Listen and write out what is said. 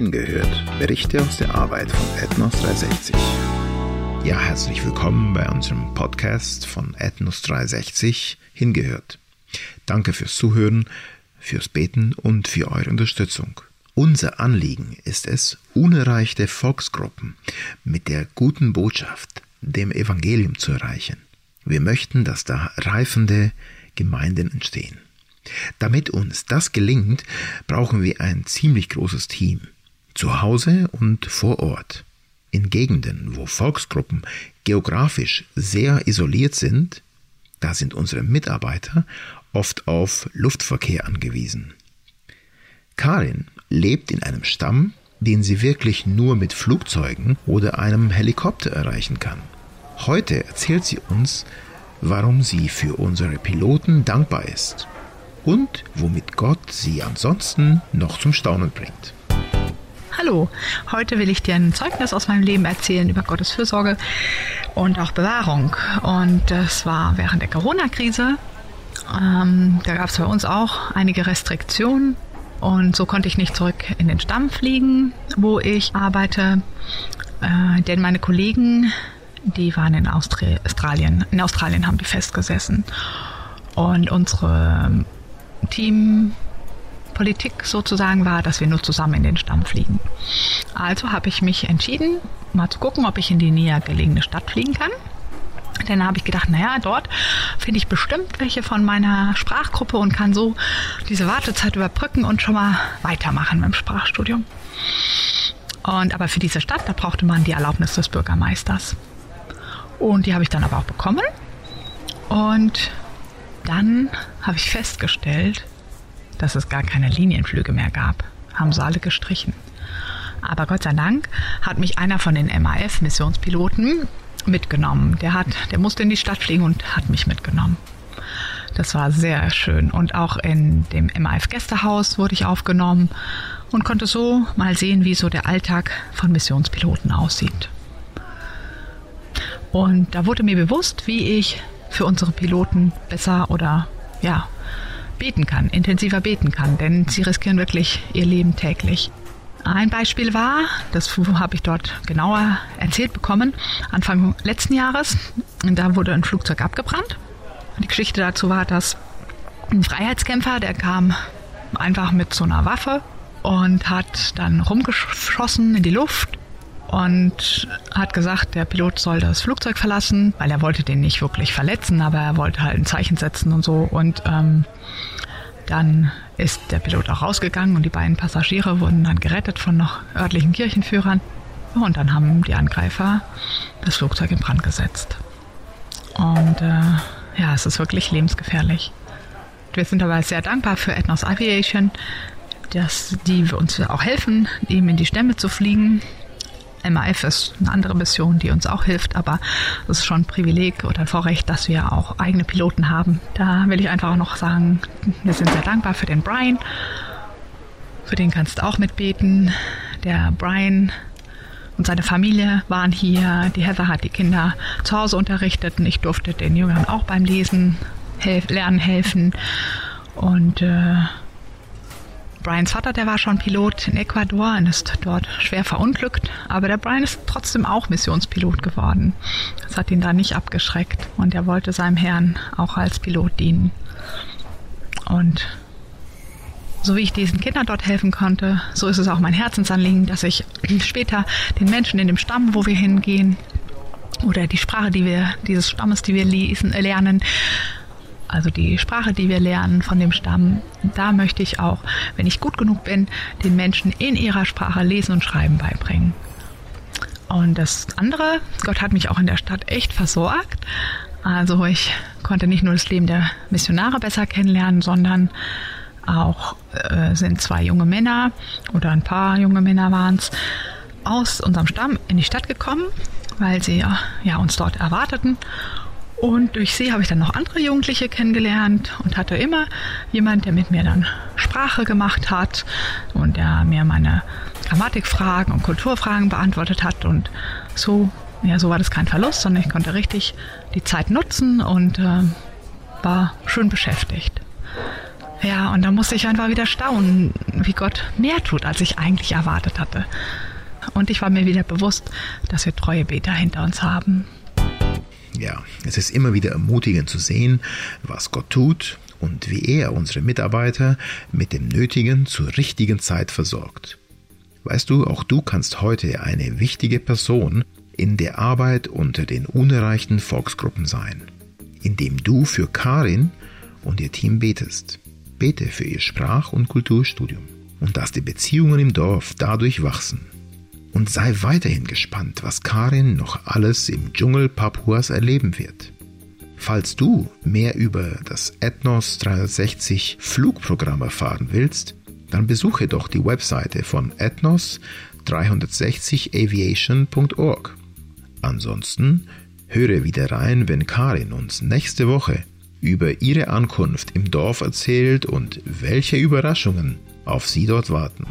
Hingehört. Berichte aus der Arbeit von Ethnos 360. Ja, herzlich willkommen bei unserem Podcast von Ethnos 360 Hingehört. Danke fürs Zuhören, fürs Beten und für eure Unterstützung. Unser Anliegen ist es, unerreichte Volksgruppen mit der guten Botschaft, dem Evangelium zu erreichen. Wir möchten, dass da reifende Gemeinden entstehen. Damit uns das gelingt, brauchen wir ein ziemlich großes Team, zu Hause und vor Ort. In Gegenden, wo Volksgruppen geografisch sehr isoliert sind, da sind unsere Mitarbeiter oft auf Luftverkehr angewiesen. Karin lebt in einem Stamm, den sie wirklich nur mit Flugzeugen oder einem Helikopter erreichen kann. Heute erzählt sie uns, warum sie für unsere Piloten dankbar ist und womit Gott sie ansonsten noch zum Staunen bringt. Hallo, heute will ich dir ein Zeugnis aus meinem Leben erzählen über Gottes Fürsorge und auch Bewahrung. Und das war während der Corona-Krise. Ähm, da gab es bei uns auch einige Restriktionen und so konnte ich nicht zurück in den Stamm fliegen, wo ich arbeite, äh, denn meine Kollegen, die waren in Austri Australien. In Australien haben die festgesessen. Und unsere Teampolitik sozusagen war, dass wir nur zusammen in den Stamm fliegen. Also habe ich mich entschieden, mal zu gucken, ob ich in die näher gelegene Stadt fliegen kann. Dann habe ich gedacht, naja, dort finde ich bestimmt welche von meiner Sprachgruppe und kann so diese Wartezeit überbrücken und schon mal weitermachen mit dem Sprachstudium. Und aber für diese Stadt, da brauchte man die Erlaubnis des Bürgermeisters. Und die habe ich dann aber auch bekommen. Und dann habe ich festgestellt, dass es gar keine Linienflüge mehr gab. Haben sie alle gestrichen. Aber Gott sei Dank hat mich einer von den MAF-Missionspiloten mitgenommen. Der hat, der musste in die Stadt fliegen und hat mich mitgenommen. Das war sehr schön. Und auch in dem MAF-Gästehaus wurde ich aufgenommen und konnte so mal sehen, wie so der Alltag von Missionspiloten aussieht. Und da wurde mir bewusst, wie ich für unsere Piloten besser oder ja, beten kann, intensiver beten kann, denn sie riskieren wirklich ihr Leben täglich. Ein Beispiel war, das habe ich dort genauer erzählt bekommen, Anfang letzten Jahres, da wurde ein Flugzeug abgebrannt. Die Geschichte dazu war, dass ein Freiheitskämpfer, der kam einfach mit so einer Waffe und hat dann rumgeschossen in die Luft und hat gesagt, der Pilot soll das Flugzeug verlassen, weil er wollte den nicht wirklich verletzen, aber er wollte halt ein Zeichen setzen und so. Und ähm, dann ist der Pilot auch rausgegangen und die beiden Passagiere wurden dann gerettet von noch örtlichen Kirchenführern. Und dann haben die Angreifer das Flugzeug in Brand gesetzt. Und äh, ja, es ist wirklich lebensgefährlich. Wir sind dabei sehr dankbar für Ethnos Aviation, dass die uns auch helfen, ihm in die Stämme zu fliegen MAF ist eine andere Mission, die uns auch hilft, aber es ist schon ein Privileg oder ein Vorrecht, dass wir auch eigene Piloten haben. Da will ich einfach auch noch sagen, wir sind sehr dankbar für den Brian. Für den kannst du auch mitbeten. Der Brian und seine Familie waren hier. Die Heather hat die Kinder zu Hause unterrichtet und ich durfte den Jüngern auch beim Lesen helf lernen helfen. Und äh, Brians Vater, der war schon Pilot in Ecuador und ist dort schwer verunglückt, aber der Brian ist trotzdem auch Missionspilot geworden. Das hat ihn da nicht abgeschreckt und er wollte seinem Herrn auch als Pilot dienen. Und so wie ich diesen Kindern dort helfen konnte, so ist es auch mein Herzensanliegen, dass ich später den Menschen in dem Stamm, wo wir hingehen, oder die Sprache, die wir, dieses Stammes, die wir lesen, lernen, also die Sprache, die wir lernen von dem Stamm, da möchte ich auch, wenn ich gut genug bin, den Menschen in ihrer Sprache lesen und schreiben beibringen. Und das andere, Gott hat mich auch in der Stadt echt versorgt. Also ich konnte nicht nur das Leben der Missionare besser kennenlernen, sondern auch äh, sind zwei junge Männer oder ein paar junge Männer waren es aus unserem Stamm in die Stadt gekommen, weil sie ja uns dort erwarteten und durch sie habe ich dann noch andere Jugendliche kennengelernt und hatte immer jemand, der mit mir dann Sprache gemacht hat und der mir meine Grammatikfragen und Kulturfragen beantwortet hat. Und so, ja, so war das kein Verlust, sondern ich konnte richtig die Zeit nutzen und äh, war schön beschäftigt. Ja, und da musste ich einfach wieder staunen, wie Gott mehr tut, als ich eigentlich erwartet hatte. Und ich war mir wieder bewusst, dass wir treue Beter hinter uns haben. Ja, es ist immer wieder ermutigend zu sehen, was Gott tut und wie er unsere Mitarbeiter mit dem Nötigen zur richtigen Zeit versorgt. Weißt du, auch du kannst heute eine wichtige Person in der Arbeit unter den unerreichten Volksgruppen sein, indem du für Karin und ihr Team betest. Bete für ihr Sprach- und Kulturstudium und dass die Beziehungen im Dorf dadurch wachsen. Und sei weiterhin gespannt, was Karin noch alles im Dschungel Papuas erleben wird. Falls du mehr über das Ethnos 360 Flugprogramm erfahren willst, dann besuche doch die Webseite von Ethnos 360aviation.org. Ansonsten höre wieder rein, wenn Karin uns nächste Woche über ihre Ankunft im Dorf erzählt und welche Überraschungen auf sie dort warten.